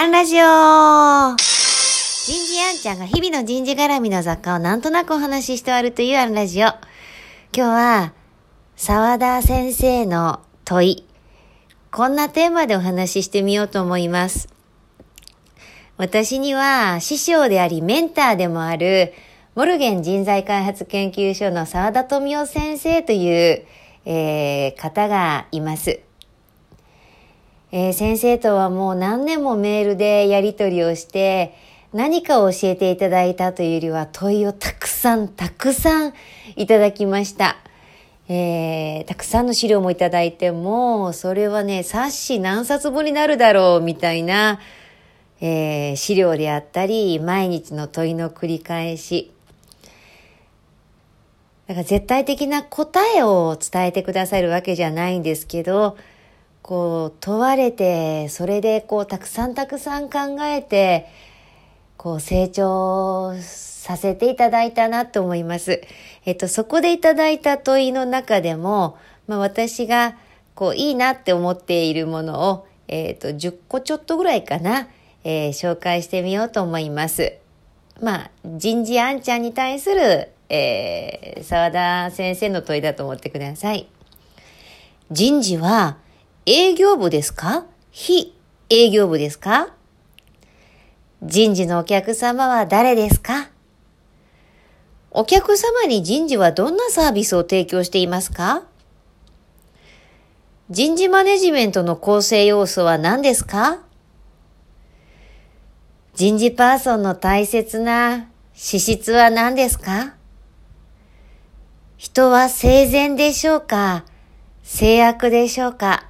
アンラジオ人事アンちゃんが日々の人事絡みの雑貨をなんとなくお話ししてあるというアンラジオ。今日は、沢田先生の問い。こんなテーマでお話ししてみようと思います。私には師匠でありメンターでもあるモルゲン人材開発研究所の沢田富夫先生という、えー、方がいます。えー、先生とはもう何年もメールでやり取りをして、何かを教えていただいたというよりは問いをたくさんたくさんいただきました。えー、たくさんの資料もいただいても、それはね、冊子何冊分になるだろうみたいな、えー、資料であったり、毎日の問いの繰り返し。だから絶対的な答えを伝えてくださるわけじゃないんですけど、こう問われてそれでこうたくさんたくさん考えてこう成長させていただいたなと思います。えっと、そこでいただいた問いの中でも、まあ、私がこういいなって思っているものを、えっと、10個ちょっとぐらいかな、えー、紹介してみようと思います。まあ、人事あんちゃんに対する、えー、沢田先生の問いだと思ってください。人事は営業部ですか？非営業部ですか？人事のお客様は誰ですか？お客様に人事はどんなサービスを提供していますか？人事マネジメントの構成要素は何ですか？人事パーソンの大切な資質は何ですか？人は生前でしょうか？制約でしょうか？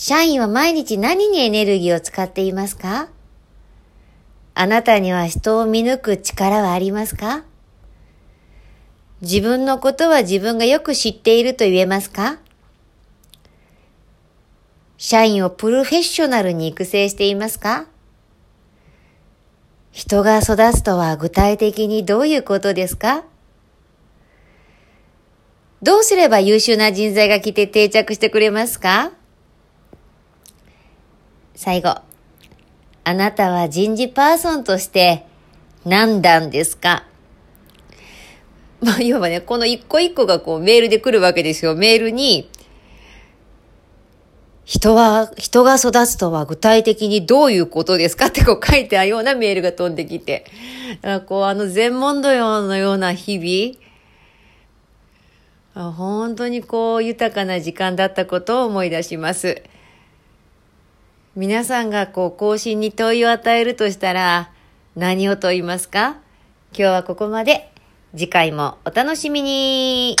社員は毎日何にエネルギーを使っていますか？あなたには人を見抜く力はありますか？自分のことは自分がよく知っていると言えますか？社員をプロフェッショナルに育成していますか？人が育つとは具体的にどういうことですか？どうすれば優秀な人材が来て定着してくれますか？最後。あなたは人事パーソンとして何段ですか？まあ、要はね、この一個一個がこうメールで来るわけですよ。メールに、人は、人が育つとは具体的にどういうことですか？ってこう書いてあるようなメールが飛んできて。だからこう、あの全問答のような日々、本当にこう、豊かな時間だったことを思い出します。皆さんがこう、更新に問いを与えるとしたら、何を問いますか？今日はここまで。次回もお楽しみに